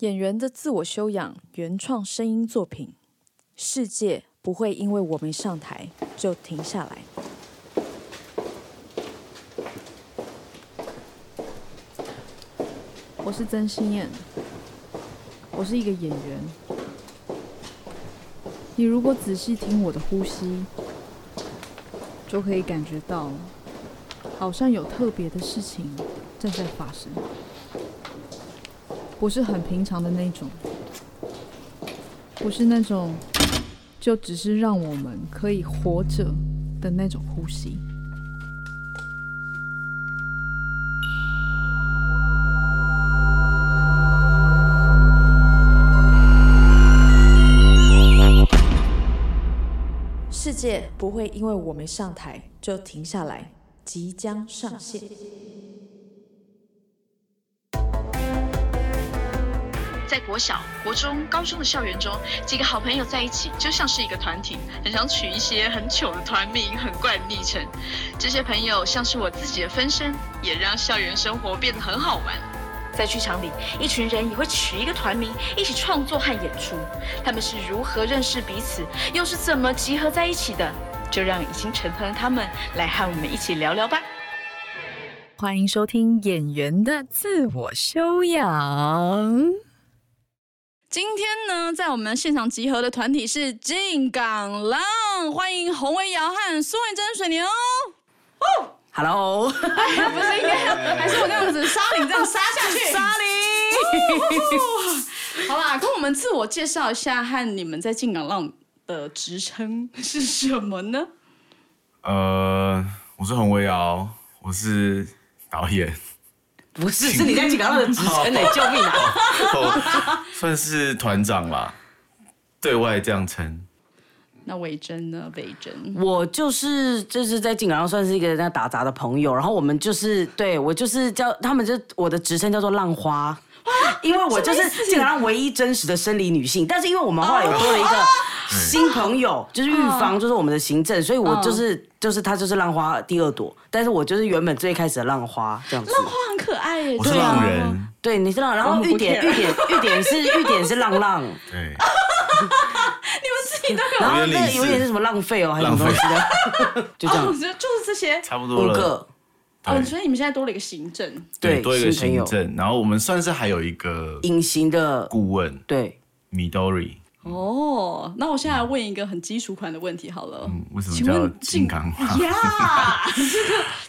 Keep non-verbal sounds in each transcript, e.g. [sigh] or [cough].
演员的自我修养原创声音作品，世界不会因为我没上台就停下来。我是曾心燕，我是一个演员。你如果仔细听我的呼吸，就可以感觉到，好像有特别的事情正在发生。不是很平常的那种，不是那种就只是让我们可以活着的那种呼吸。世界不会因为我没上台就停下来，即将上线。国小、国中、高中的校园中，几个好朋友在一起，就像是一个团体，很想取一些很糗的团名、很怪的昵称。这些朋友像是我自己的分身，也让校园生活变得很好玩。在剧场里，一群人也会取一个团名，一起创作和演出。他们是如何认识彼此，又是怎么集合在一起的？就让已经成团的他们来和我们一起聊聊吧。欢迎收听《演员的自我修养》。今天呢，在我们现场集合的团体是进港浪，欢迎洪维尧和苏慧珍水牛。哦，Hello，不是应该还是我那样子沙林这样杀下去？沙林，好啦，跟我们自我介绍一下，和你们在进港浪的职称是什么呢？呃，我是洪维尧，我是导演。不是，是你在进港浪的职称呢？救命啊！[laughs] 算是团长啦，对外这样称。那伟珍呢？伟珍，我就是就是在井冈山算是一个在打杂的朋友，然后我们就是对我就是叫他们就我的职称叫做浪花，[laughs] 因为我就是基本上唯一真实的生理女性，但是因为我们后来有多了一个 [laughs] 新朋友，就是预防，就是我们的行政，所以我就是就是她就是浪花第二朵，但是我就是原本最开始的浪花这样子。浪花很可爱耶，我是浪人，对，你是浪，然后玉点玉点玉点是 [laughs] 玉点是浪浪，对。你们自己都有，然后那个有点是什么浪费哦，还是什么东西的，就这样，就就是这些，差不多五个。哦，所以你们现在多了一个行政，对，多一个行政，然后我们算是还有一个隐形的顾问，对，Midori。哦，那我现在来问一个很基础款的问题好了，嗯，为什么叫金刚？呀，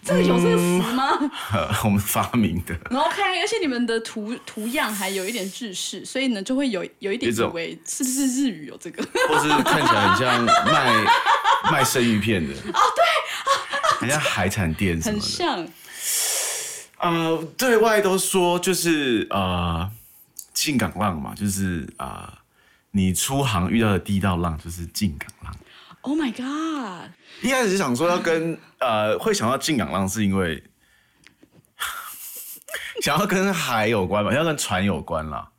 这 [laughs] 个这个有这个词吗？[laughs] 我们发明的。然后看，而且你们的图图样还有一点日式，所以呢就会有有一点以为是不是日语有这个，[laughs] 或是看起来很像卖卖生鱼片的。哦，对，很像海产店什么的，很像。呃，对外都说就是呃，进港浪嘛，就是啊。你出航遇到的第一道浪就是进港浪。Oh my god！一开始想说要跟呃，会想到进港浪是因为 [laughs] 想要跟海有关吧，要跟船有关啦。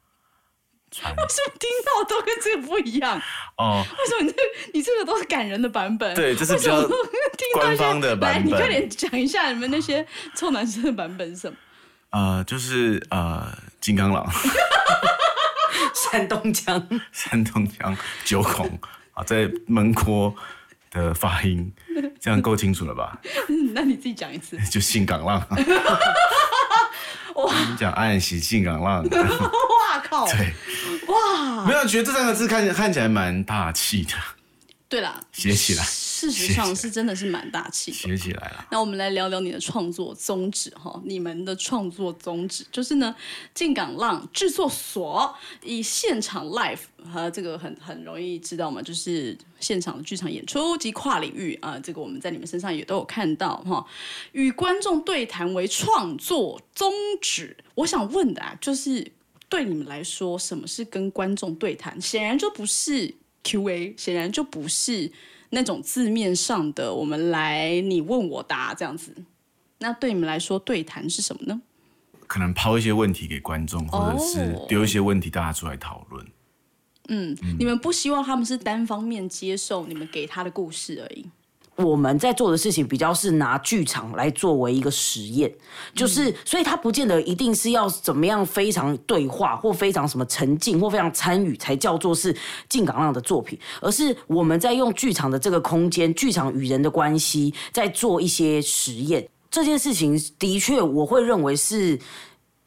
船为什么听到都跟这个不一样？哦，为什么你这你这个都是感人的版本？对，这是比较官方的版本。你快点讲一下你们那些臭男生的版本是什么？呃，就是呃，金刚狼。[laughs] 山东腔，山东腔，九孔啊，在门廓的发音，这样够清楚了吧？[laughs] 那你自己讲一次，就性港浪。[laughs] 哇！你讲暗喜性港浪。哇靠！对，哇！没有觉得这三个字看起来看起来蛮大气的。对啦，写起来。事实上是真的是蛮大气的，学起来了。那我们来聊聊你的创作宗旨哈，你们的创作宗旨就是呢，进港浪制作所以现场 live 和这个很很容易知道嘛，就是现场的剧场演出及跨领域啊，这个我们在你们身上也都有看到哈，与观众对谈为创作宗旨。我想问的啊，就是对你们来说，什么是跟观众对谈？显然就不是 Q&A，显然就不是。那种字面上的，我们来你问我答这样子，那对你们来说对谈是什么呢？可能抛一些问题给观众，或者是丢一些问题大家出来讨论。嗯，你们不希望他们是单方面接受你们给他的故事而已。我们在做的事情比较是拿剧场来作为一个实验，就是所以它不见得一定是要怎么样非常对话或非常什么沉浸或非常参与才叫做是进港浪的作品，而是我们在用剧场的这个空间，剧场与人的关系，在做一些实验。这件事情的确，我会认为是。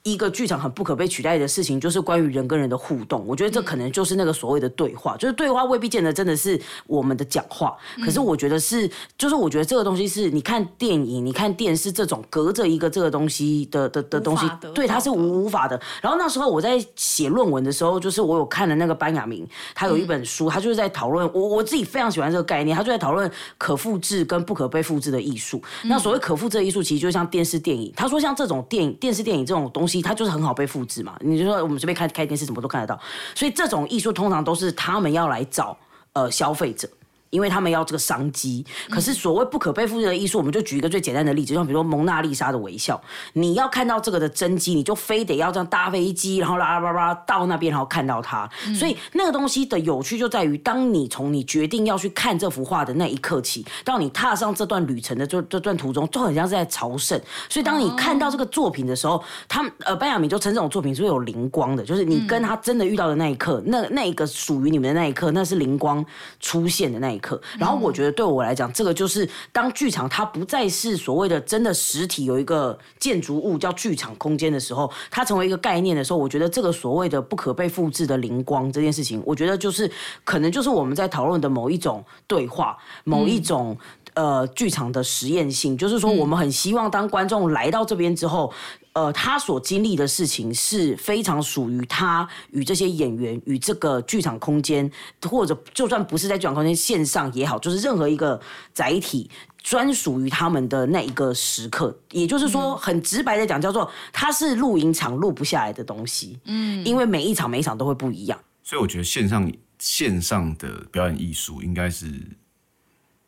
一个剧场很不可被取代的事情，就是关于人跟人的互动。我觉得这可能就是那个所谓的对话，就是对话未必见得真的是我们的讲话，可是我觉得是，就是我觉得这个东西是你看电影、你看电视这种隔着一个这个东西的的的东西，对，它是无无法的。然后那时候我在写论文的时候，就是我有看了那个班雅明，他有一本书，他就是在讨论我我自己非常喜欢这个概念，他就在讨论可复制跟不可被复制的艺术。那所谓可复制的艺术，其实就像电视电影。他说像这种电影、电视电影这种东西。它就是很好被复制嘛，你就说我们随便开开电视，什么都看得到。所以这种艺术通常都是他们要来找呃消费者。因为他们要这个商机，可是所谓不可被复制的艺术，我们就举一个最简单的例子，像比如说蒙娜丽莎的微笑，你要看到这个的真机，你就非得要这样搭飞机，然后啦啦啦啦到那边，然后看到它。所以那个东西的有趣就在于，当你从你决定要去看这幅画的那一刻起，到你踏上这段旅程的这这段途中，就很像是在朝圣。所以当你看到这个作品的时候，他们呃班亚明就称这种作品是有灵光的，就是你跟他真的遇到的那一刻，那那一个属于你们的那一刻，那是灵光出现的那一刻。然后我觉得对我来讲，这个就是当剧场它不再是所谓的真的实体有一个建筑物叫剧场空间的时候，它成为一个概念的时候，我觉得这个所谓的不可被复制的灵光这件事情，我觉得就是可能就是我们在讨论的某一种对话，某一种呃剧场的实验性，就是说我们很希望当观众来到这边之后。呃，他所经历的事情是非常属于他与这些演员与这个剧场空间，或者就算不是在剧场空间线上也好，就是任何一个载体专属于他们的那一个时刻。也就是说，很直白的讲，叫做它是录音场录不下来的东西。嗯，因为每一场每一场都会不一样。所以我觉得线上线上的表演艺术应该是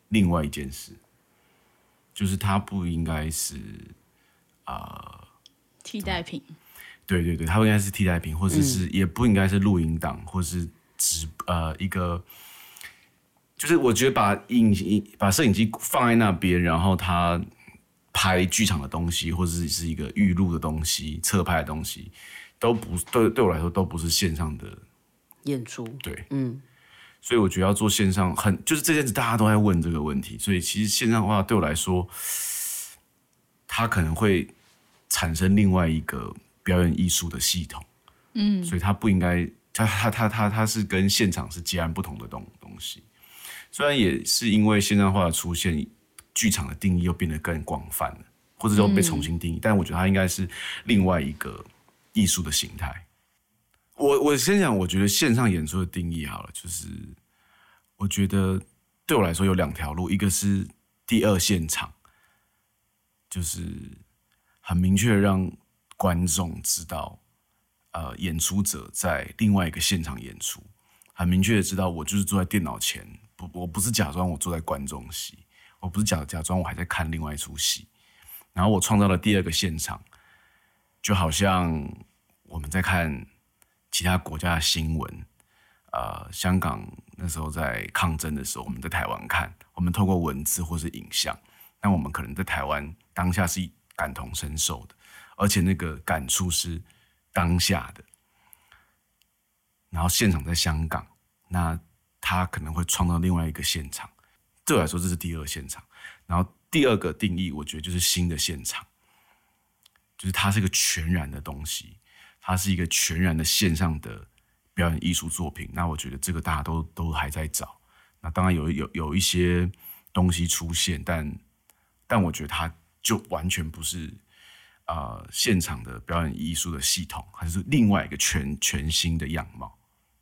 另外一件事，就是它不应该是啊。替代品，对对对，它应该是替代品，或者是也不应该是录音档，或是直呃一个，就是我觉得把影把摄影机放在那边，然后他拍剧场的东西，或者是是一个预录的东西、侧拍的东西，都不对对我来说都不是线上的演出。对，嗯，所以我觉得要做线上，很就是这件事大家都在问这个问题，所以其实线上的话对我来说，它可能会。产生另外一个表演艺术的系统，嗯，所以它不应该，它它它它它是跟现场是截然不同的东东西。虽然也是因为现代化的出现，剧场的定义又变得更广泛了，或者说被重新定义，但我觉得它应该是另外一个艺术的形态。我我先讲，我觉得线上演出的定义好了，就是我觉得对我来说有两条路，一个是第二现场，就是。很明确让观众知道，呃，演出者在另外一个现场演出。很明确的知道，我就是坐在电脑前，不，我不是假装我坐在观众席，我不是假假装我还在看另外一出戏。然后我创造了第二个现场，就好像我们在看其他国家的新闻，呃，香港那时候在抗争的时候，我们在台湾看，我们透过文字或是影像，但我们可能在台湾当下是。感同身受的，而且那个感触是当下的。然后现场在香港，那他可能会创造另外一个现场。对我来说，这是第二现场。然后第二个定义，我觉得就是新的现场，就是它是一个全然的东西，它是一个全然的线上的表演艺术作品。那我觉得这个大家都都还在找。那当然有有有一些东西出现，但但我觉得它。就完全不是啊，现场的表演艺术的系统，还是另外一个全全新的样貌。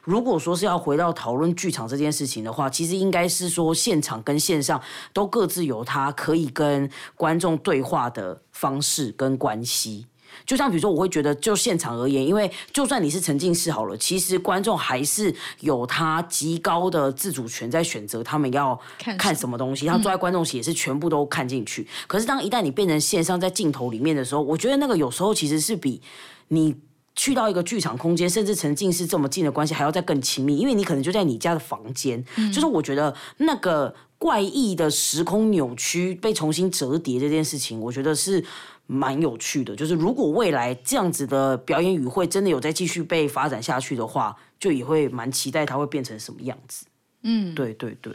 如果说是要回到讨论剧场这件事情的话，其实应该是说现场跟线上都各自有它可以跟观众对话的方式跟关系。就像比如说，我会觉得就现场而言，因为就算你是沉浸式好了，其实观众还是有他极高的自主权在选择他们要看什么东西。他坐在观众席也是全部都看进去。可是当一旦你变成线上在镜头里面的时候，我觉得那个有时候其实是比你。去到一个剧场空间，甚至沉浸式这么近的关系，还要再更亲密，因为你可能就在你家的房间。就是我觉得那个怪异的时空扭曲被重新折叠这件事情，我觉得是蛮有趣的。就是如果未来这样子的表演语会真的有再继续被发展下去的话，就也会蛮期待它会变成什么样子。嗯，对对对。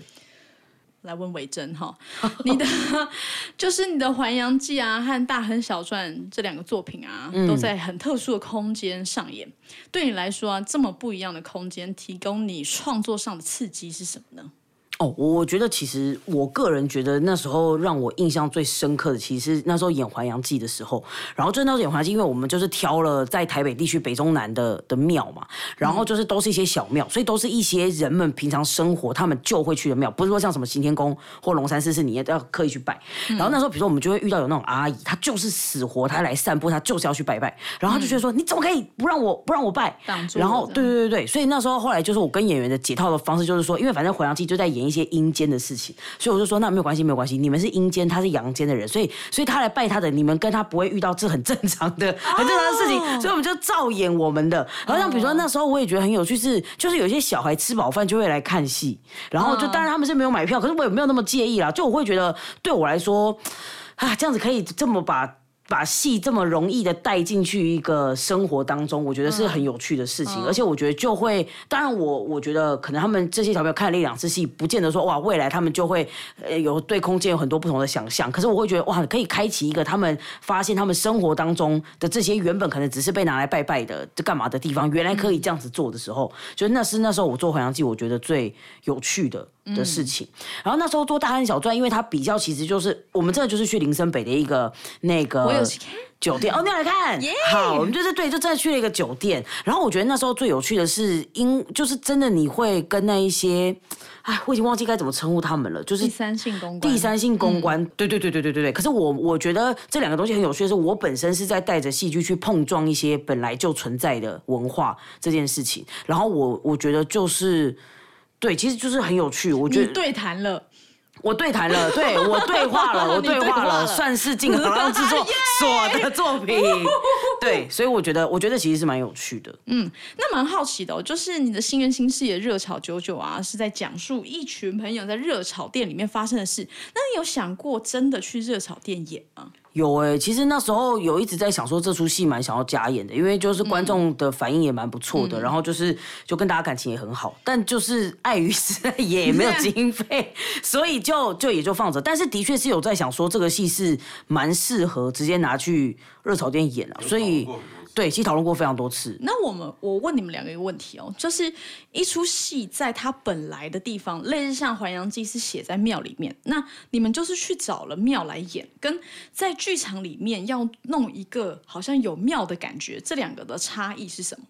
来问维珍哈，你 [laughs] 的就是你的《环阳记》啊和《大亨小传》这两个作品啊，都在很特殊的空间上演。对你来说啊，这么不一样的空间，提供你创作上的刺激是什么呢？哦，我觉得其实我个人觉得那时候让我印象最深刻的，其实那时候演《还阳记》的时候，然后就那时候演《还阳记》，因为我们就是挑了在台北地区北中南的的庙嘛，然后就是都是一些小庙，所以都是一些人们平常生活他们就会去的庙，不是说像什么行天宫或龙山寺是你要刻意去拜。然后那时候比如说我们就会遇到有那种阿姨，她就是死活她来散步，她就是要去拜拜，然后她就觉得说你怎么可以不让我不让我拜？然后对对对对，所以那时候后来就是我跟演员的解套的方式就是说，因为反正《还阳记》就在演一些阴间的事情，所以我就说那没有关系，没有关系。你们是阴间，他是阳间的人，所以所以他来拜他的，你们跟他不会遇到这很正常的、很正常的事情，所以我们就照演我们的。然后像比如说那时候我也觉得很有趣，是就是有些小孩吃饱饭就会来看戏，然后就当然他们是没有买票，可是我也没有那么介意啦。就我会觉得对我来说啊，这样子可以这么把。把戏这么容易的带进去一个生活当中，我觉得是很有趣的事情，而且我觉得就会，当然我我觉得可能他们这些小朋友看了一两次戏，不见得说哇未来他们就会呃有对空间有很多不同的想象，可是我会觉得哇可以开启一个他们发现他们生活当中的这些原本可能只是被拿来拜拜的这干嘛的地方，原来可以这样子做的时候，就那是那时候我做《还阳记》我觉得最有趣的。的事情，然后那时候做大汉小传，因为它比较其实就是我们真的就是去林森北的一个那个酒店哦，你来看，好，我们就是对，就真的去了一个酒店。然后我觉得那时候最有趣的是，因就是真的你会跟那一些，哎，我已经忘记该怎么称呼他们了，就是第三性公关，第三性公关，对对对对对对对。可是我我觉得这两个东西很有趣的是，我本身是在带着戏剧去碰撞一些本来就存在的文化这件事情，然后我我觉得就是。对，其实就是很有趣。我觉得对谈了，我对谈了，[laughs] 对我对话了，我对话了，算是进行了制作 [laughs] 所的作品。[laughs] 对，所以我觉得，我觉得其实是蛮有趣的。嗯，那蛮好奇的，哦，就是你的《新人新事业》热炒九九啊，是在讲述一群朋友在热炒店里面发生的事。那你有想过真的去热炒店演吗？有哎，其实那时候有一直在想说这出戏蛮想要加演的，因为就是观众的反应也蛮不错的，然后就是就跟大家感情也很好，但就是碍于实在也没有经费，[laughs] 所以就就也就放着。但是的确是有在想说这个戏是蛮适合直接拿去热炒店演啊，所以。对，其实讨论过非常多次。那我们，我问你们两个一个问题哦，就是一出戏在它本来的地方，类似像《还阳记》是写在庙里面，那你们就是去找了庙来演，跟在剧场里面要弄一个好像有庙的感觉，这两个的差异是什么？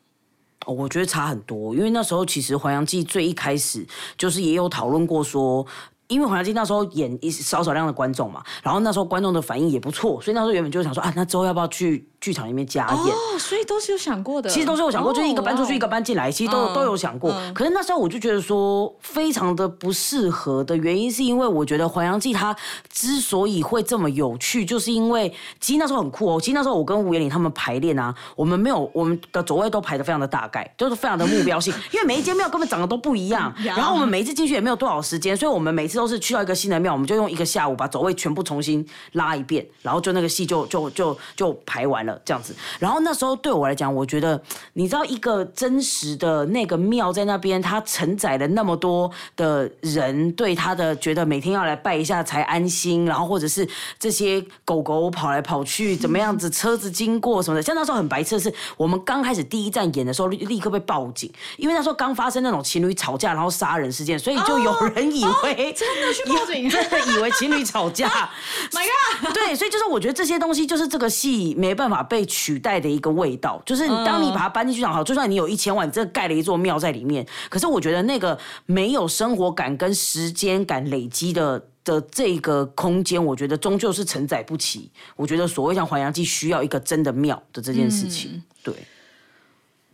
哦，我觉得差很多，因为那时候其实《还阳记》最一开始就是也有讨论过说。因为《还阳记》那时候演一少少量的观众嘛，然后那时候观众的反应也不错，所以那时候原本就想说啊，那之后要不要去剧场里面加演？哦，所以都是有想过的。其实都是有想过，就是一个搬出去，一个搬进来，其实都都有想过。可是那时候我就觉得说，非常的不适合的原因，是因为我觉得《还阳记》它之所以会这么有趣，就是因为其实那时候很酷哦。其实那时候我跟吴彦玲他们排练啊，我们没有我们的走位都排的非常的大概，就是非常的目标性，因为每一间庙根本长得都不一样，然后我们每一次进去也没有多少时间，所以我们每次都是去到一个新的。庙，我们就用一个下午把走位全部重新拉一遍，然后就那个戏就就就就排完了这样子。然后那时候对我来讲，我觉得你知道一个真实的那个庙在那边，它承载了那么多的人对他的觉得每天要来拜一下才安心，然后或者是这些狗狗跑来跑去怎么样子，车子经过什么的。像那时候很白痴的是，我们刚开始第一站演的时候，立刻被报警，因为那时候刚发生那种情侣吵架然后杀人事件，所以就有人以为真的去报警。真的以为情侣吵架，[laughs] My God！对，所以就是我觉得这些东西就是这个戏没办法被取代的一个味道。就是当你把它搬进去讲，好，就算你有一千万，你真的盖了一座庙在里面，可是我觉得那个没有生活感跟时间感累积的的这个空间，我觉得终究是承载不起。我觉得所谓像还阳记需要一个真的庙的这件事情，对。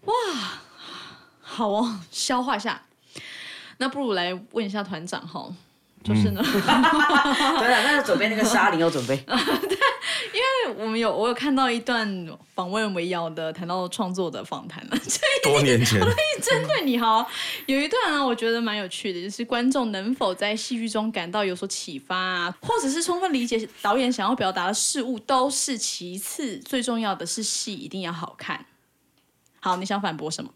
哇，好哦，消化一下。那不如来问一下团长哈。就是呢，[laughs] 对了，那准备那个沙林要准备。[laughs] 对，因为为我们有我有看到一段访问维瑶的谈到创作的访谈了，[laughs] 多年前，针对你哈，有一段啊，我觉得蛮有趣的，就是观众能否在戏剧中感到有所启发啊，或者是充分理解导演想要表达的事物，都是其次，最重要的是戏一定要好看。好，你想反驳什么？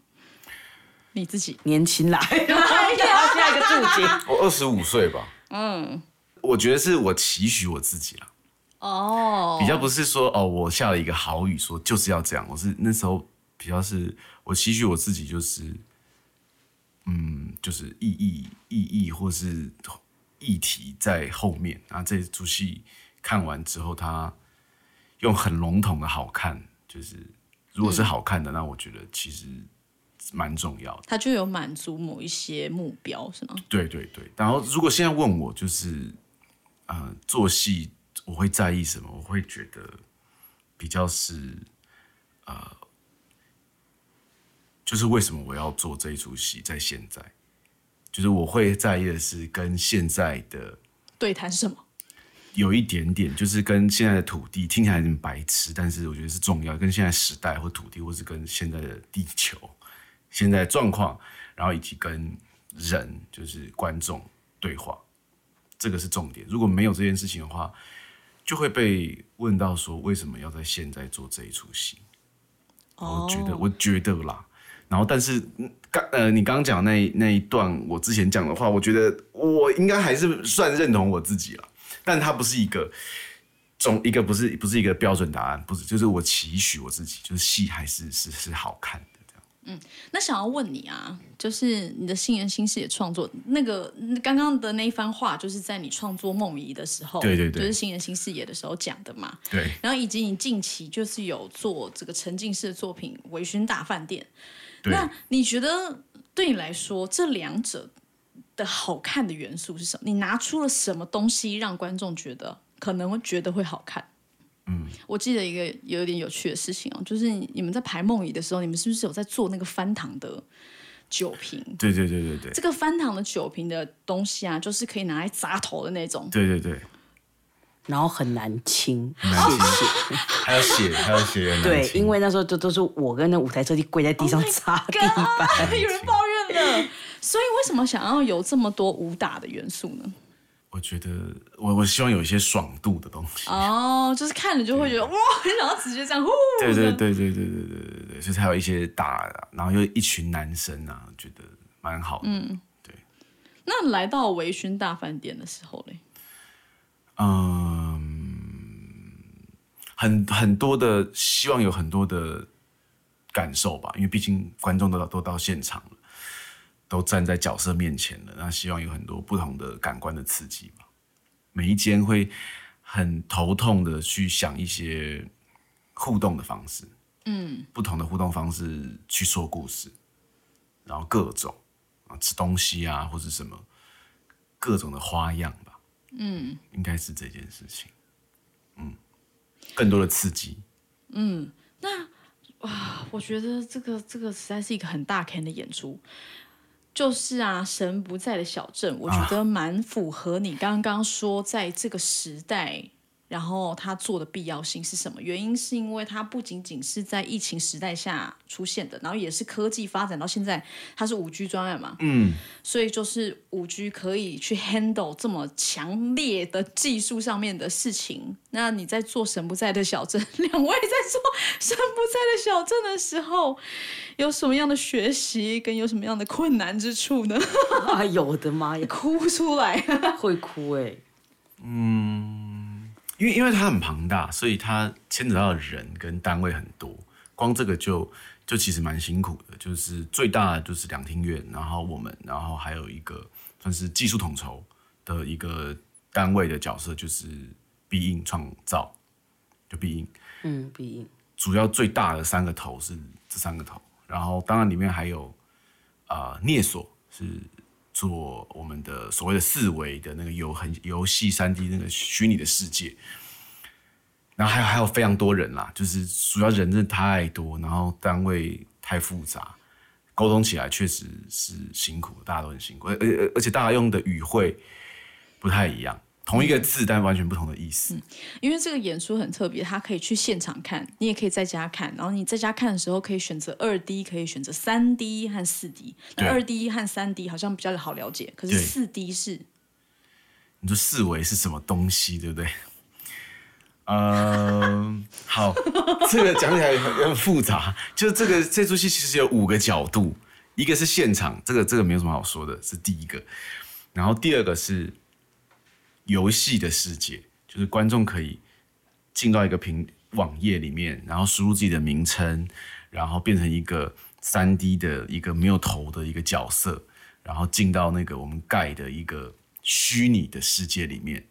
你自己年轻啦，要下一个注解。我二十五岁吧。嗯，我觉得是我期许我自己了。哦，比较不是说哦，我下了一个好语，说就是要这样。我是那时候比较是我期许我自己，就是嗯，就是意义意义或是议题在后面。然后这出戏看完之后，他用很笼统的好看，就是如果是好看的，那我觉得其实蛮重要的。他就有满足某一些目标，是吗？对对对。然后如果现在问我，就是呃，做戏。我会在意什么？我会觉得比较是，呃，就是为什么我要做这一出戏？在现在，就是我会在意的是跟现在的对谈什么？有一点点，就是跟现在的土地听起来很白痴，但是我觉得是重要。跟现在时代或土地，或是跟现在的地球现在状况，然后以及跟人，就是观众对话，这个是重点。如果没有这件事情的话，就会被问到说为什么要在现在做这一出戏？我觉得，我觉得啦。然后，但是刚呃，你刚刚讲那那一段，我之前讲的话，我觉得我应该还是算认同我自己了。但它不是一个总一个不是不是一个标准答案，不是，就是我期许我自己，就是戏还是是是好看的。嗯，那想要问你啊，就是你的新人新视野创作那个刚刚的那一番话，就是在你创作梦遗的时候，对对对，就是新人新视野的时候讲的嘛。对。然后以及你近期就是有做这个沉浸式的作品《微醺大饭店》，那你觉得对你来说这两者的好看的元素是什么？你拿出了什么东西让观众觉得可能会觉得会好看？嗯，我记得一个有点有趣的事情哦，就是你们在排梦遗的时候，你们是不是有在做那个翻糖的酒瓶？对对对对对，这个翻糖的酒瓶的东西啊，就是可以拿来砸头的那种。对对对，然后很难清，难清，还要写，还要写。对，因为那时候都都是我跟那舞台设计跪在地上擦地板，有人抱怨了。所以为什么想要有这么多武打的元素呢？我觉得我我希望有一些爽度的东西哦，就是看了就会觉得哇，很想要直接这样呼。对对对对对对对对对，所以还有一些大，然后又一群男生啊，觉得蛮好的。嗯，对。那来到维醺大饭店的时候嘞，嗯，很很多的希望有很多的感受吧，因为毕竟观众都都到现场了。都站在角色面前了，那希望有很多不同的感官的刺激吧。每一间会很头痛的去想一些互动的方式，嗯，不同的互动方式去说故事，然后各种啊吃东西啊或者什么各种的花样吧，嗯，应该是这件事情，嗯，更多的刺激，嗯，那哇，我觉得这个这个实在是一个很大坑的演出。就是啊，神不在的小镇，我觉得蛮符合你刚刚说，在这个时代。然后它做的必要性是什么？原因是因为它不仅仅是在疫情时代下出现的，然后也是科技发展到现在，它是五 G 专案嘛，嗯，所以就是五 G 可以去 handle 这么强烈的技术上面的事情。那你在做神不在的小镇，两位在做神不在的小镇的时候，有什么样的学习跟有什么样的困难之处呢？啊，有的妈呀，[laughs] 哭出来，会哭哎，嗯。因为因为它很庞大，所以它牵扯到的人跟单位很多，光这个就就其实蛮辛苦的。就是最大的就是两厅院，然后我们，然后还有一个算是技术统筹的一个单位的角色，就是必应创造，就必应，嗯，必应。主要最大的三个头是这三个头，然后当然里面还有啊聂所是。做我们的所谓的四维的那个游很游戏三 D 那个虚拟的世界，然后还有还有非常多人啦，就是主要人真的太多，然后单位太复杂，沟通起来确实是辛苦，大家都很辛苦，而而而且大家用的语汇不太一样，同一个字，但完全不同的意思。因为这个演出很特别，它可以去现场看，你也可以在家看。然后你在家看的时候，可以选择二 D，可以选择三 D 和四 D。那二 D 和三 D 好像比较好了解，可是四 D 是你说四维是什么东西，对不对？呃，好，这个讲起来很很复杂。就是这个这出戏其实有五个角度，一个是现场，这个这个没有什么好说的，是第一个。然后第二个是游戏的世界，就是观众可以进到一个屏网页里面，然后输入自己的名称，然后变成一个三 D 的一个没有头的一个角色，然后进到那个我们盖的一个虚拟的世界里面，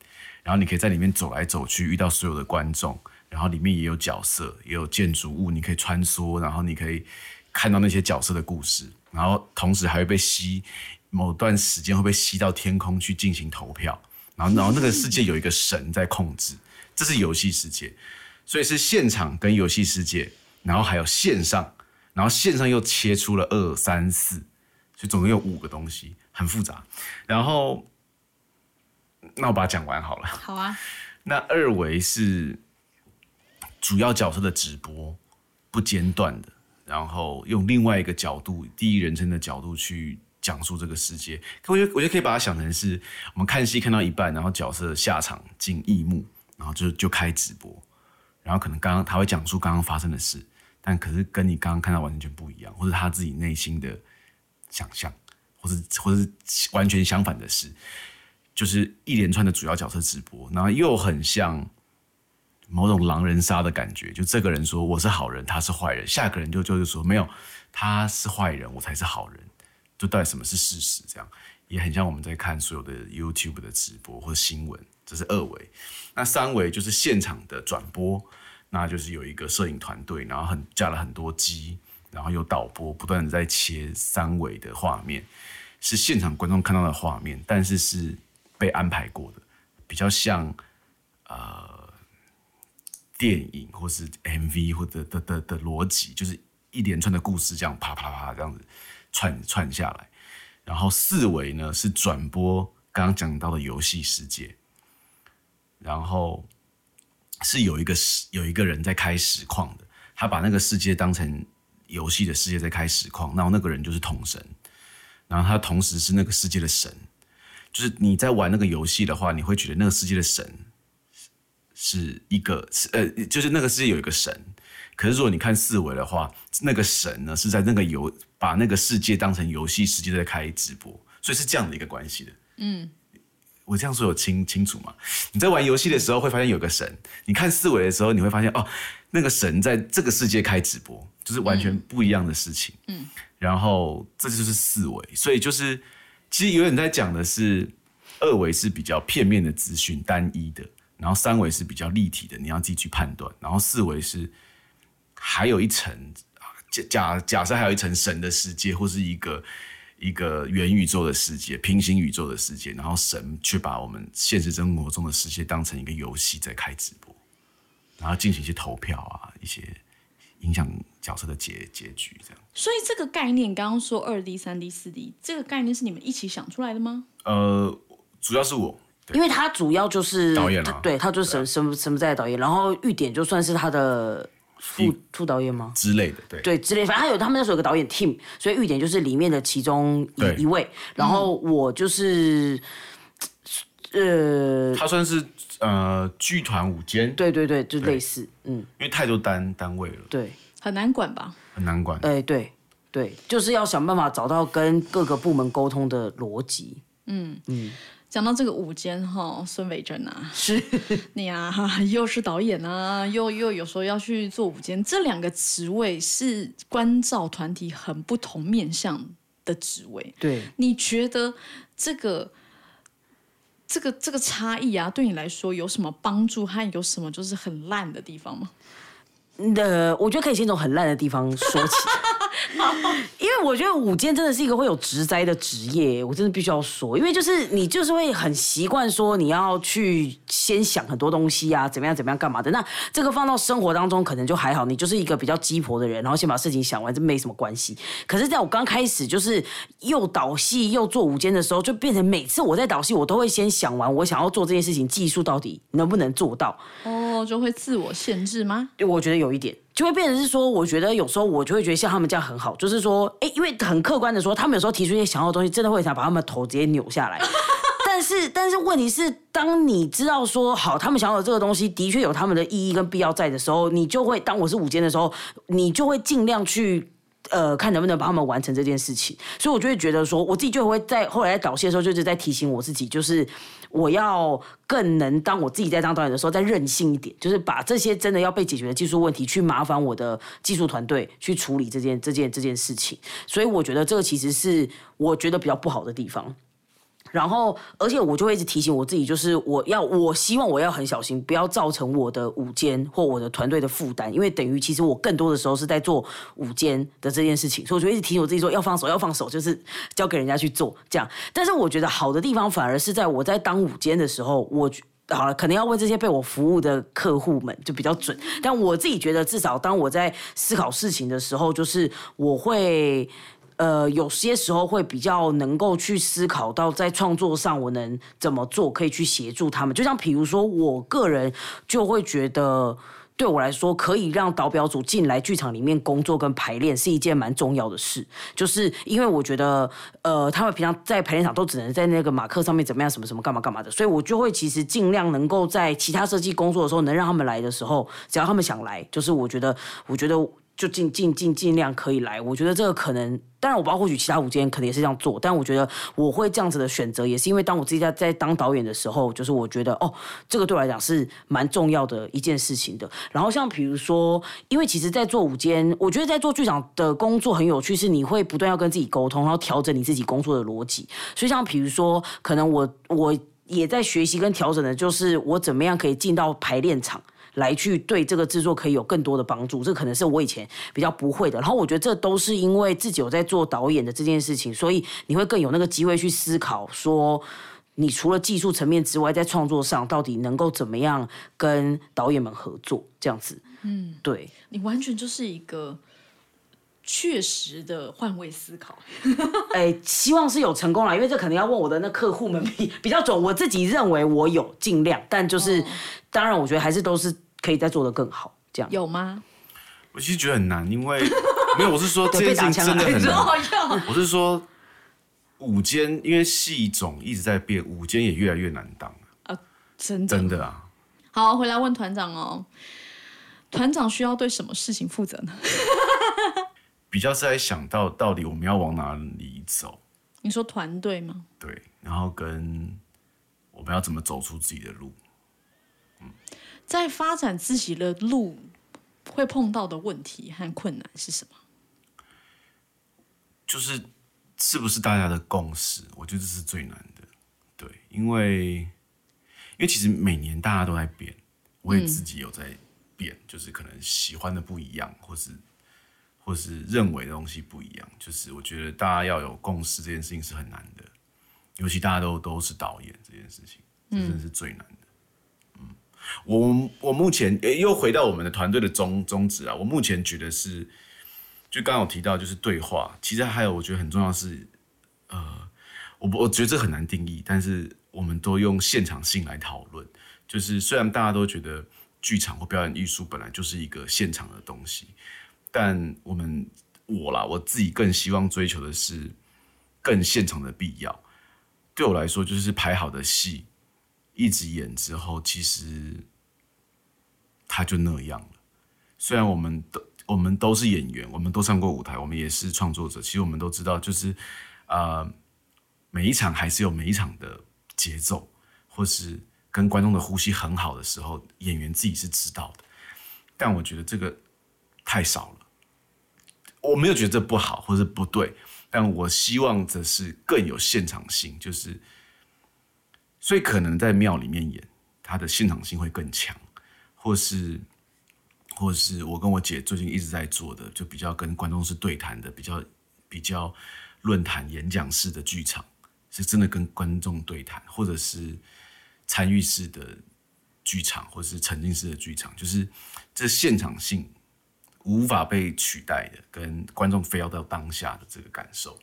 然后你可以在里面走来走去，遇到所有的观众，然后里面也有角色，也有建筑物，你可以穿梭，然后你可以看到那些角色的故事，然后同时还会被吸，某段时间会被吸到天空去进行投票，然后然后那个世界有一个神在控制，这是游戏世界，所以是现场跟游戏世界，然后还有线上，然后线上又切出了二三四，所以总共有五个东西，很复杂。然后，那我把它讲完好了。好啊，那二维是主要角色的直播，不间断的，然后用另外一个角度，第一人称的角度去讲述这个世界。可我觉得，我觉得可以把它想成是我们看戏看到一半，然后角色下场进异幕，然后就就开直播，然后可能刚刚他会讲述刚刚发生的事，但可是跟你刚刚看到完全不一样，或者他自己内心的想象，或是或是完全相反的事。就是一连串的主要角色直播，然后又很像某种狼人杀的感觉。就这个人说我是好人，他是坏人，下个人就就是说没有，他是坏人，我才是好人。就到底什么是事实？这样也很像我们在看所有的 YouTube 的直播或新闻，这是二维。那三维就是现场的转播，那就是有一个摄影团队，然后很架了很多机，然后有导播不断的在切三维的画面，是现场观众看到的画面，但是是被安排过的，比较像呃电影或是 MV 或者的的的逻辑，就是一连串的故事这样啪啪啪这样子串串下来。然后四维呢是转播刚刚讲到的游戏世界，然后是有一个有一个人在开实况的，他把那个世界当成游戏的世界在开实况，然后那个人就是统神，然后他同时是那个世界的神。就是你在玩那个游戏的话，你会觉得那个世界的神是一个呃，就是那个世界有一个神。可是如果你看四维的话，那个神呢是在那个游把那个世界当成游戏世界在开直播，所以是这样的一个关系的。嗯，我这样说有清清楚吗？你在玩游戏的时候会发现有个神，你看四维的时候你会发现哦，那个神在这个世界开直播，就是完全不一样的事情。嗯，然后这就是四维，所以就是。其实有点在讲的是，二维是比较片面的资讯，单一的；然后三维是比较立体的，你要自己去判断；然后四维是还有一层假假假设还有一层神的世界，或是一个一个元宇宙的世界、平行宇宙的世界，然后神却把我们现实生活中的世界当成一个游戏在开直播，然后进行一些投票啊，一些影响角色的结结局这样。所以这个概念，刚刚说二 D、三 D、四 D，这个概念是你们一起想出来的吗？呃，主要是我。因为他主要就是导演啊对，他就是什什么什么在的导演，然后玉典就算是他的副副导演吗？之类的，对对，之类，反正他有他们那时候有个导演 team，所以玉典就是里面的其中一一位，然后我就是，呃，他算是呃剧团舞间，对对对，就类似，嗯，因为太多单单位了，对，很难管吧？很难管。哎、对对，就是要想办法找到跟各个部门沟通的逻辑。讲到这个午间哈，孙伟珍啊，[laughs] 是 [laughs] 你啊，哈又是导演啊，又又有时候要去做午间，这两个职位是关照团体很不同面向的职位。对，你觉得这个这个这个差异啊，对你来说有什么帮助，和有什么就是很烂的地方吗？呃，我觉得可以先从很烂的地方说起。[laughs] [laughs] 因为我觉得舞间真的是一个会有职灾的职业，我真的必须要说，因为就是你就是会很习惯说你要去先想很多东西啊，怎么样怎么样干嘛的。那这个放到生活当中可能就还好，你就是一个比较鸡婆的人，然后先把事情想完，这没什么关系。可是在我刚开始就是又导戏又做舞间的时候，就变成每次我在导戏，我都会先想完我想要做这件事情技术到底能不能做到。哦，就会自我限制吗？我觉得有一点，就会变成是说，我觉得有时候我就会觉得像他们这样很好，就是说，哎，因为很客观的说，他们有时候提出一些想要的东西，真的会想把他们头直接扭下来。[laughs] 但是，但是问题是，当你知道说好，他们想要的这个东西的确有他们的意义跟必要在的时候，你就会当我是午间的时候，你就会尽量去。呃，看能不能帮他们完成这件事情，所以我就会觉得说，我自己就会在后来在导戏的时候，就是在提醒我自己，就是我要更能当我自己在当导演的时候，再任性一点，就是把这些真的要被解决的技术问题，去麻烦我的技术团队去处理这件这件这件事情。所以我觉得这个其实是我觉得比较不好的地方。然后，而且我就会一直提醒我自己，就是我要，我希望我要很小心，不要造成我的午间或我的团队的负担，因为等于其实我更多的时候是在做午间的这件事情，所以我就一直提醒我自己说要放手，要放手，就是交给人家去做这样。但是我觉得好的地方反而是在我在当午间的时候，我好了，可能要问这些被我服务的客户们就比较准，但我自己觉得至少当我在思考事情的时候，就是我会。呃，有些时候会比较能够去思考到在创作上我能怎么做，可以去协助他们。就像比如说，我个人就会觉得，对我来说，可以让导表组进来剧场里面工作跟排练是一件蛮重要的事。就是因为我觉得，呃，他们平常在排练场都只能在那个马克上面怎么样，什么什么干嘛干嘛的，所以我就会其实尽量能够在其他设计工作的时候，能让他们来的时候，只要他们想来，就是我觉得，我觉得。就尽尽尽尽量可以来，我觉得这个可能，当然我不知道或许其他舞间可能也是这样做，但我觉得我会这样子的选择，也是因为当我自己在在当导演的时候，就是我觉得哦，这个对我来讲是蛮重要的一件事情的。然后像比如说，因为其实，在做舞间，我觉得在做剧场的工作很有趣，是你会不断要跟自己沟通，然后调整你自己工作的逻辑。所以像比如说，可能我我也在学习跟调整的，就是我怎么样可以进到排练场。来去对这个制作可以有更多的帮助，这可能是我以前比较不会的。然后我觉得这都是因为自己有在做导演的这件事情，所以你会更有那个机会去思考，说你除了技术层面之外，在创作上到底能够怎么样跟导演们合作，这样子。嗯，对，你完全就是一个确实的换位思考。[laughs] 哎，希望是有成功了，因为这可能要问我的那客户们比 [laughs] 比较准。我自己认为我有尽量，但就是。当然，我觉得还是都是可以再做的更好，这样有吗？我其实觉得很难，因为没有，我是说 [laughs] 这件事情真的很难。我是说，午间因为戏种一直在变，午间也越来越难当啊！真的真的啊！好，回来问团长哦，团长需要对什么事情负责呢？比较是在想到到底我们要往哪里走？你说团队吗？对，然后跟我们要怎么走出自己的路？嗯在发展自己的路，会碰到的问题和困难是什么？就是是不是大家的共识？我觉得这是最难的。对，因为因为其实每年大家都在变，我也自己有在变，就是可能喜欢的不一样，或是或是认为的东西不一样。就是我觉得大家要有共识这件事情是很难的，尤其大家都都是导演这件事情，真的是最难的。嗯我我目前诶又回到我们的团队的宗宗旨啊，我目前觉得是，就刚刚有提到就是对话，其实还有我觉得很重要是，呃，我我觉得这很难定义，但是我们都用现场性来讨论，就是虽然大家都觉得剧场或表演艺术本来就是一个现场的东西，但我们我啦我自己更希望追求的是更现场的必要，对我来说就是排好的戏。一直演之后，其实他就那样了。虽然我们都我们都是演员，我们都上过舞台，我们也是创作者。其实我们都知道，就是啊，每一场还是有每一场的节奏，或是跟观众的呼吸很好的时候，演员自己是知道的。但我觉得这个太少了。我没有觉得这不好或是不对，但我希望这是更有现场性，就是。所以可能在庙里面演，它的现场性会更强，或是或是我跟我姐最近一直在做的，就比较跟观众是对谈的，比较比较论坛演讲式的剧场，是真的跟观众对谈，或者是参与式的剧场，或者是沉浸式的剧场，就是这现场性无法被取代的，跟观众非要到当下的这个感受，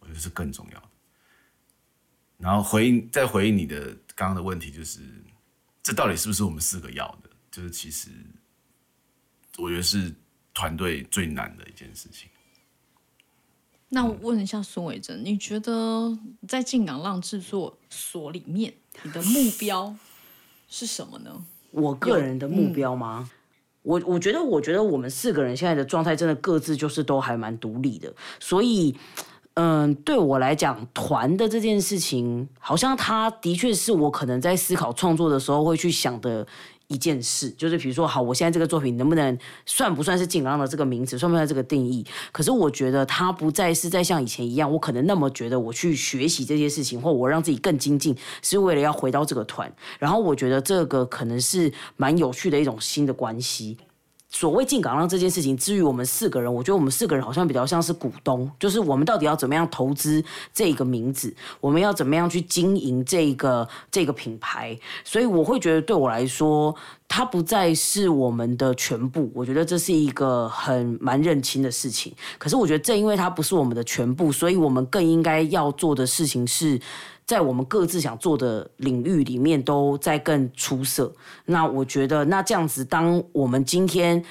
我觉得是更重要的。然后回应再回应你的刚刚的问题，就是这到底是不是我们四个要的？就是其实我觉得是团队最难的一件事情。那我问一下孙伟珍，你觉得在进港浪制作所里面，你的目标是什么呢？我个人的目标吗？我我觉得，我觉得我们四个人现在的状态，真的各自就是都还蛮独立的，所以。嗯，对我来讲，团的这件事情，好像他的确是我可能在思考创作的时候会去想的一件事。就是比如说，好，我现在这个作品能不能算不算是“紧张”的这个名字，算不算这个定义？可是我觉得它不再是在像以前一样，我可能那么觉得我去学习这些事情，或我让自己更精进，是为了要回到这个团。然后我觉得这个可能是蛮有趣的一种新的关系。所谓进港浪这件事情，至于我们四个人，我觉得我们四个人好像比较像是股东，就是我们到底要怎么样投资这个名字，我们要怎么样去经营这个这个品牌，所以我会觉得对我来说，它不再是我们的全部，我觉得这是一个很蛮认清的事情。可是我觉得正因为它不是我们的全部，所以我们更应该要做的事情是。在我们各自想做的领域里面，都在更出色。那我觉得，那这样子，当我们今天。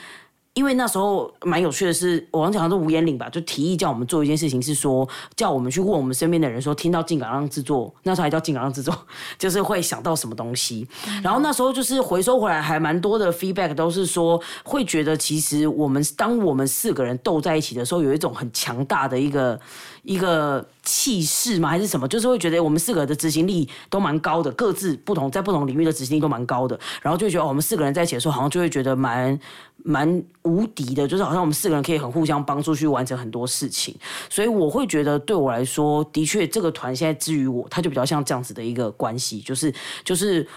因为那时候蛮有趣的是，我刚讲的是吴彦岭吧，就提议叫我们做一件事情，是说叫我们去问我们身边的人，说听到进港浪制作，那时候还叫进港浪制作，就是会想到什么东西。然后那时候就是回收回来还蛮多的 feedback，都是说会觉得其实我们当我们四个人斗在一起的时候，有一种很强大的一个一个气势吗？还是什么？就是会觉得我们四个的执行力都蛮高的，各自不同在不同领域的执行力都蛮高的。然后就觉得我们四个人在一起的时候，好像就会觉得蛮蛮。无敌的，就是好像我们四个人可以很互相帮助去完成很多事情，所以我会觉得对我来说，的确这个团现在之于我，它就比较像这样子的一个关系，就是就是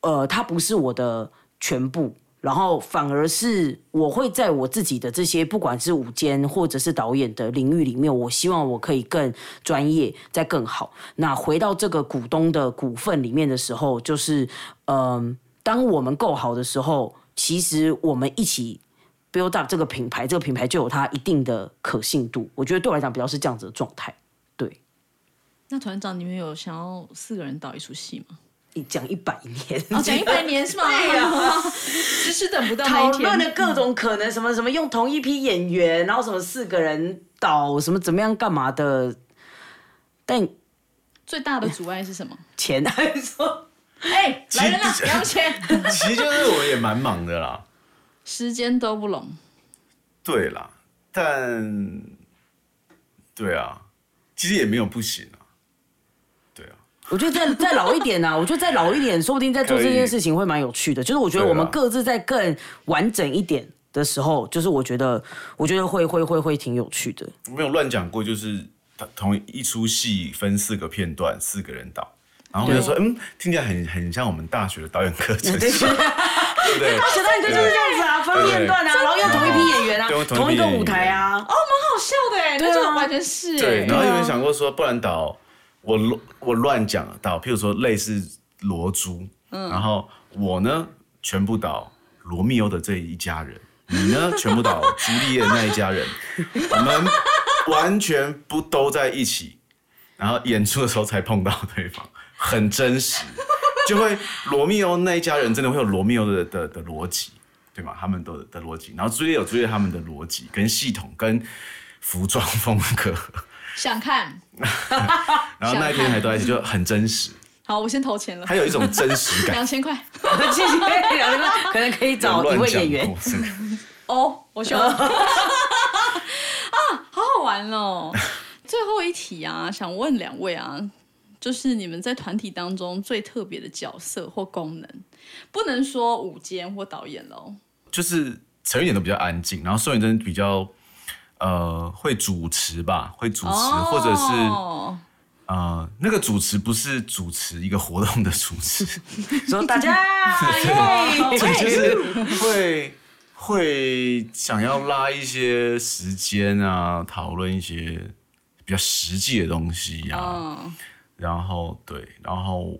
呃，它不是我的全部，然后反而是我会在我自己的这些不管是舞间或者是导演的领域里面，我希望我可以更专业，再更好。那回到这个股东的股份里面的时候，就是嗯，当我们够好的时候，其实我们一起。build up 这个品牌，这个品牌就有它一定的可信度。我觉得对我来讲比较是这样子的状态。对。那团长，你们有想要四个人导一出戏吗？你讲一百年，哦，讲一百年是吗？[laughs] 对呀，迟迟等不到讨论的各种可能，什么什么用同一批演员，然后什么四个人导，什么怎么样干嘛的。但最大的阻碍是什么？钱 [laughs] 还是说？哎，来人了，要钱。其实就是我也蛮忙的啦。时间都不拢，对啦，但对啊，其实也没有不行啊，我觉得再再老一点啊，我觉得再老一点，说不定在做这件事情会蛮有趣的。就是我觉得我们各自在更完整一点的时候，就是我觉得我觉得会会会会挺有趣的。没有乱讲过，就是同一出戏分四个片段，四个人导，然后我就说，嗯，听起来很很像我们大学的导演课程。[laughs] 对，写导演课就是这样子啊，分片段啊，然后用同一批演员啊，同一个舞台啊，哦，蛮好笑的哎，对啊，完全是对。然后有没有想过说，不然导我乱我乱讲到，譬如说类似罗珠，然后我呢全部导罗密欧的这一家人，你呢全部导朱丽叶那一家人，我们完全不都在一起，然后演出的时候才碰到对方，很真实。就会罗密欧那一家人真的会有罗密欧的的的逻辑，对吗？他们都的逻辑，然后朱丽有朱丽他们的逻辑跟系统跟服装风格，想看，[laughs] 然后那一天还都在一起，就很真实。好，我先投钱了。还有一种真实感，两千块，谢谢。可能可以找一位演员。[laughs] 哦，我选啊，好好玩哦。最后一题啊，想问两位啊。就是你们在团体当中最特别的角色或功能，不能说舞监或导演喽。就是陈玉演都比较安静，然后宋元珍比较呃会主持吧，会主持，或者是呃那个主持不是主持一个活动的主持，[laughs] 说大家，[laughs] 对就是会会想要拉一些时间啊，讨论一些比较实际的东西呀、嗯，然后对，然后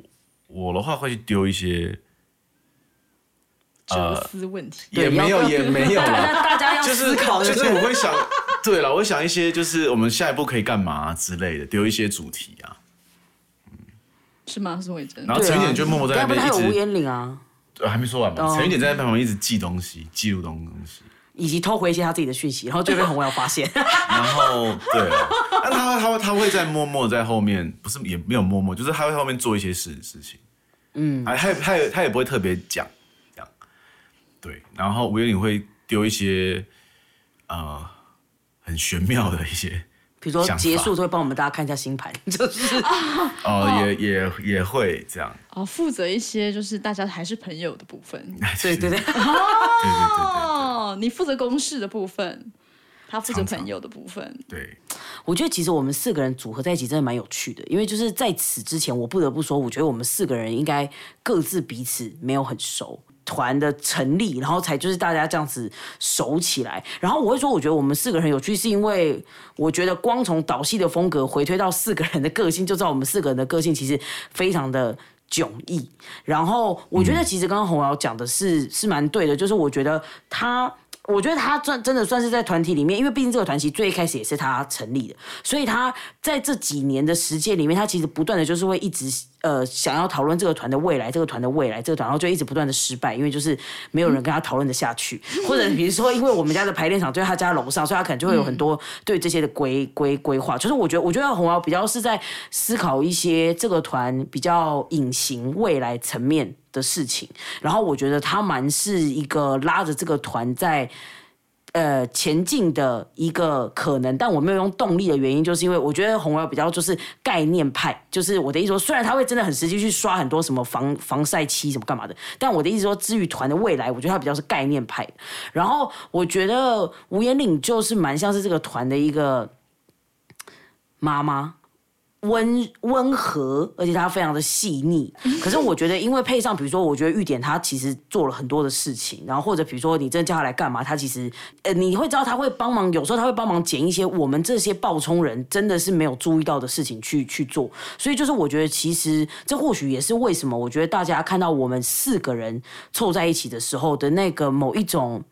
我的话会去丢一些，哲思问题。对也没有也没有大啦，[laughs] 家大家要就是思考的就是我会想，对了，我想一些就是我们下一步可以干嘛、之类的，丢一些主题啊，是吗？是伟珍然。后陈一点就默默在那不边一直，他有无烟岭啊，呃还没说完嘛，哦陈一点在旁边一直记东西，记录东东西。以及偷回一些他自己的讯息，然后就被洪耀发现。[laughs] 然后对啊，那他他会他会在默默在后面，不是也没有默默，就是他会在后面做一些事事情，嗯，还他也他也他也不会特别讲这样，对，然后吴彦岭会丢一些呃很玄妙的一些，[laughs] 比如说结束都会帮我们大家看一下星盘，[laughs] 就是哦。也也也会这样，哦，负责一些就是大家还是朋友的部分。对 [laughs] 对对，对对对对哦，你负责公事的部分，他负责朋友的部分。对，我觉得其实我们四个人组合在一起真的蛮有趣的，因为就是在此之前，我不得不说，我觉得我们四个人应该各自彼此没有很熟。团的成立，然后才就是大家这样子熟起来。然后我会说，我觉得我们四个人有趣，是因为我觉得光从导戏的风格回推到四个人的个性，就知道我们四个人的个性其实非常的迥异。然后我觉得其实刚刚洪瑶讲的是是蛮对的，就是我觉得他。我觉得他真真的算是在团体里面，因为毕竟这个团体最一开始也是他成立的，所以他在这几年的时间里面，他其实不断的就是会一直呃想要讨论这个团的未来，这个团的未来，这个团，然后就一直不断的失败，因为就是没有人跟他讨论的下去，或者比如说因为我们家的排练场就在他家楼上，所以他可能就会有很多对这些的规规规划。就是我觉得，我觉得红瑶比较是在思考一些这个团比较隐形未来层面的事情，然后我觉得他蛮是一个拉着这个团在。呃，前进的一个可能，但我没有用动力的原因，就是因为我觉得红儿比较就是概念派，就是我的意思说，虽然他会真的很实际去刷很多什么防防晒漆什么干嘛的，但我的意思说，至于团的未来，我觉得他比较是概念派。然后我觉得吴彦岭就是蛮像是这个团的一个妈妈。温温和，而且它非常的细腻。[laughs] 可是我觉得，因为配上，比如说，我觉得玉典他其实做了很多的事情，然后或者比如说你真的叫他来干嘛，他其实呃你会知道他会帮忙，有时候他会帮忙捡一些我们这些爆冲人真的是没有注意到的事情去去做。所以就是我觉得，其实这或许也是为什么我觉得大家看到我们四个人凑在一起的时候的那个某一种。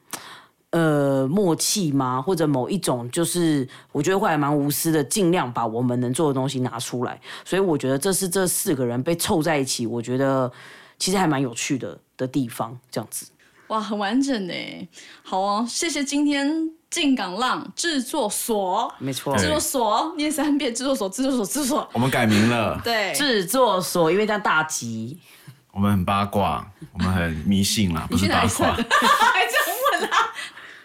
呃，默契吗？或者某一种，就是我觉得会还蛮无私的，尽量把我们能做的东西拿出来。所以我觉得这是这四个人被凑在一起，我觉得其实还蛮有趣的的地方。这样子，哇，很完整呢。好哦，谢谢今天进港浪制作所，没错制作所念三遍，制作所，制作所，制作所。我们改名了，对，制作所因为叫大吉，我们很八卦，我们很迷信啦，不是八卦，还这样 [laughs] 问啊？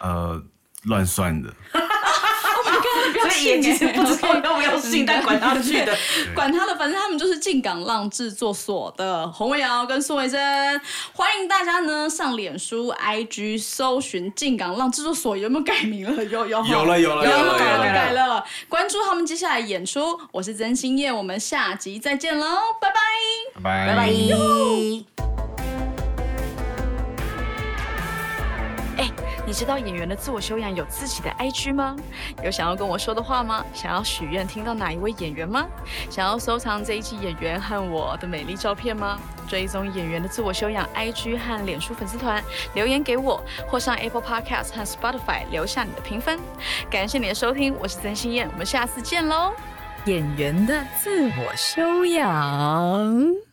呃，乱算的。所以也其实不知道要不要信，但管他去的。管他的，反正他们就是进港浪制作所的洪伟瑶跟苏维珍，欢迎大家呢上脸书、IG 搜寻进港浪制作所，有没有改名了？有有有了有了有了改了有了改了，关注他们接下来演出。我是曾心燕，我们下集再见喽，拜拜。拜拜拜。你知道演员的自我修养有自己的 IG 吗？有想要跟我说的话吗？想要许愿听到哪一位演员吗？想要收藏这一期演员和我的美丽照片吗？追踪演员的自我修养 IG 和脸书粉丝团，留言给我，或上 Apple Podcast 和 Spotify 留下你的评分。感谢你的收听，我是曾心燕，我们下次见喽。演员的自我修养。